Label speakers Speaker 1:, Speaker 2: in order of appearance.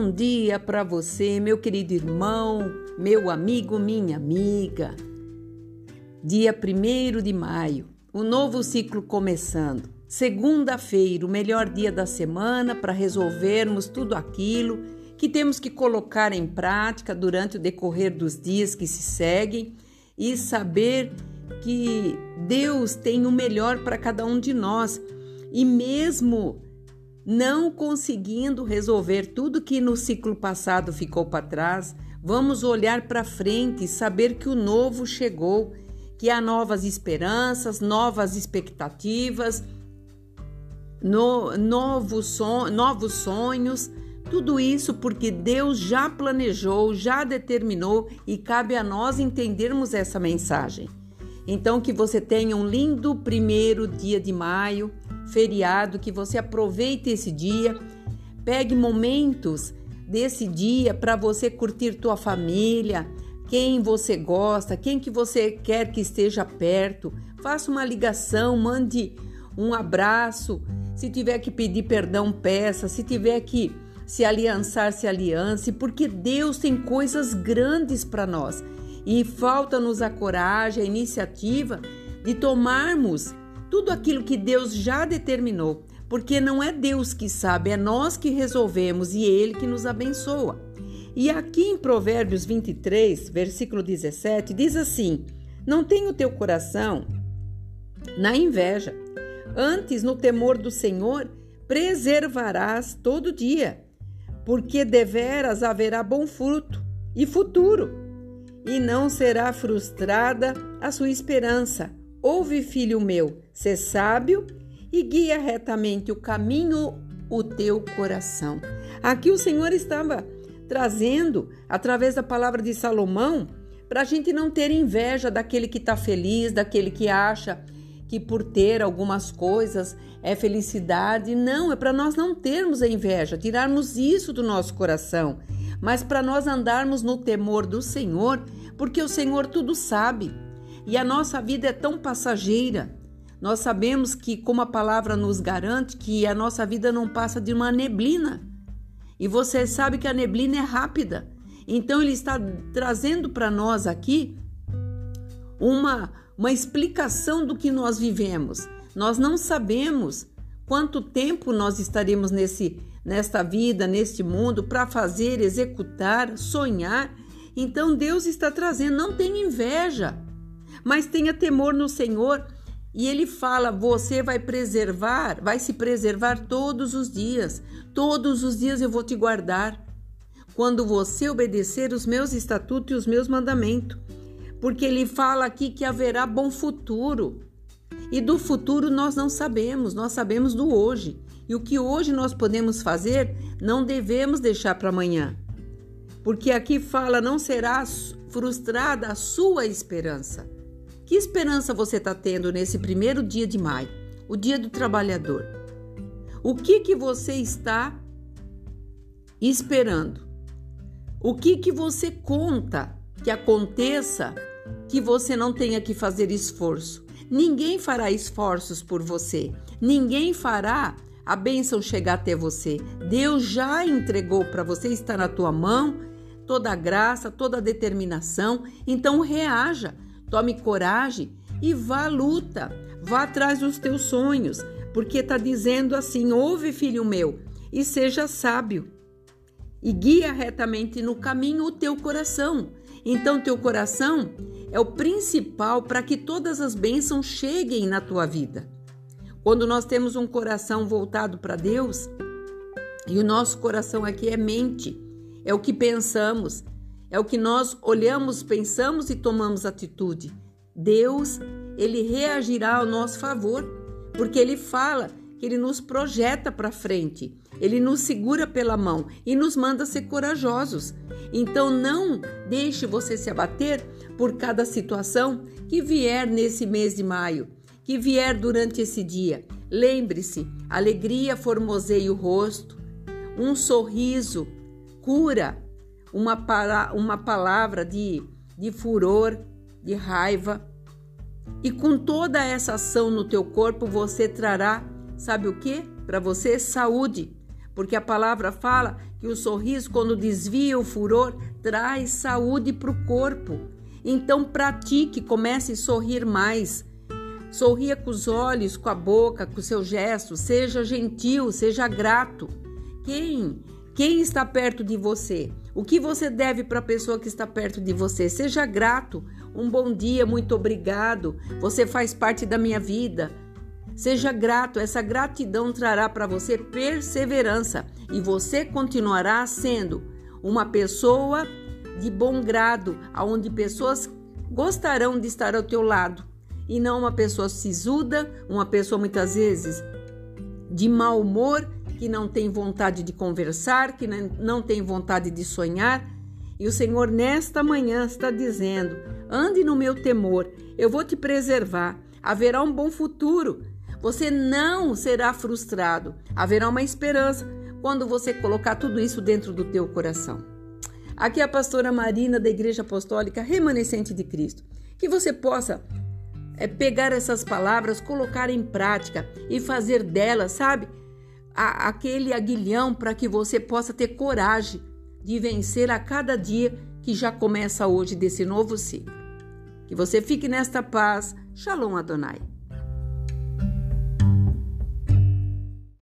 Speaker 1: Bom dia para você, meu querido irmão, meu amigo, minha amiga. Dia 1 de maio, o novo ciclo começando. Segunda-feira, o melhor dia da semana para resolvermos tudo aquilo que temos que colocar em prática durante o decorrer dos dias que se seguem e saber que Deus tem o melhor para cada um de nós. E mesmo não conseguindo resolver tudo que no ciclo passado ficou para trás, vamos olhar para frente e saber que o novo chegou, que há novas esperanças, novas expectativas, no, novos, son, novos sonhos. Tudo isso porque Deus já planejou, já determinou e cabe a nós entendermos essa mensagem. Então, que você tenha um lindo primeiro dia de maio feriado, que você aproveite esse dia, pegue momentos desse dia para você curtir tua família, quem você gosta, quem que você quer que esteja perto. Faça uma ligação, mande um abraço. Se tiver que pedir perdão, peça. Se tiver que se aliançar, se aliance, porque Deus tem coisas grandes para nós. E falta-nos a coragem, a iniciativa de tomarmos tudo aquilo que Deus já determinou, porque não é Deus que sabe, é nós que resolvemos e Ele que nos abençoa. E aqui em Provérbios 23, versículo 17, diz assim: Não tenha o teu coração na inveja, antes no temor do Senhor preservarás todo dia, porque deveras haverá bom fruto e futuro, e não será frustrada a sua esperança Ouve, filho meu, ser sábio e guia retamente o caminho o teu coração. Aqui o Senhor estava trazendo, através da palavra de Salomão, para a gente não ter inveja daquele que está feliz, daquele que acha que por ter algumas coisas é felicidade. Não, é para nós não termos a inveja, tirarmos isso do nosso coração, mas para nós andarmos no temor do Senhor, porque o Senhor tudo sabe. E a nossa vida é tão passageira. Nós sabemos que, como a palavra nos garante, que a nossa vida não passa de uma neblina. E você sabe que a neblina é rápida. Então ele está trazendo para nós aqui uma, uma explicação do que nós vivemos. Nós não sabemos quanto tempo nós estaremos nesse nesta vida, neste mundo para fazer, executar, sonhar. Então Deus está trazendo, não tenha inveja mas tenha temor no Senhor. E ele fala: você vai preservar, vai se preservar todos os dias. Todos os dias eu vou te guardar. Quando você obedecer os meus estatutos e os meus mandamentos. Porque ele fala aqui que haverá bom futuro. E do futuro nós não sabemos, nós sabemos do hoje. E o que hoje nós podemos fazer, não devemos deixar para amanhã. Porque aqui fala: não será frustrada a sua esperança. Que esperança você está tendo nesse primeiro dia de maio, o dia do trabalhador? O que que você está esperando? O que que você conta que aconteça que você não tenha que fazer esforço? Ninguém fará esforços por você. Ninguém fará a bênção chegar até você. Deus já entregou para você, está na tua mão, toda a graça, toda a determinação. Então reaja. Tome coragem e vá à luta, vá atrás dos teus sonhos, porque está dizendo assim: ouve, filho meu, e seja sábio, e guia retamente no caminho o teu coração. Então, teu coração é o principal para que todas as bênçãos cheguem na tua vida. Quando nós temos um coração voltado para Deus, e o nosso coração aqui é mente, é o que pensamos, é o que nós olhamos, pensamos e tomamos atitude. Deus, ele reagirá ao nosso favor, porque ele fala que ele nos projeta para frente, ele nos segura pela mão e nos manda ser corajosos. Então não deixe você se abater por cada situação que vier nesse mês de maio, que vier durante esse dia. Lembre-se, alegria formoseia o rosto, um sorriso cura uma, para, uma palavra de, de furor, de raiva. E com toda essa ação no teu corpo, você trará, sabe o que? Para você, saúde. porque a palavra fala que o sorriso, quando desvia o furor, traz saúde para o corpo. Então pratique, comece a sorrir mais. Sorria com os olhos, com a boca, com o seu gesto, seja gentil, seja grato. Quem? Quem está perto de você? O que você deve para a pessoa que está perto de você? Seja grato. Um bom dia, muito obrigado. Você faz parte da minha vida. Seja grato, essa gratidão trará para você perseverança e você continuará sendo uma pessoa de bom grado, aonde pessoas gostarão de estar ao teu lado e não uma pessoa sisuda, uma pessoa muitas vezes de mau humor, que não tem vontade de conversar, que não tem vontade de sonhar. E o Senhor nesta manhã está dizendo: ande no meu temor, eu vou te preservar, haverá um bom futuro. Você não será frustrado. Haverá uma esperança quando você colocar tudo isso dentro do teu coração. Aqui é a pastora Marina da Igreja Apostólica Remanescente de Cristo. Que você possa é, pegar essas palavras, colocar em prática e fazer delas, sabe, a, aquele aguilhão para que você possa ter coragem de vencer a cada dia que já começa hoje desse novo ciclo. Que você fique nesta paz. Shalom Adonai.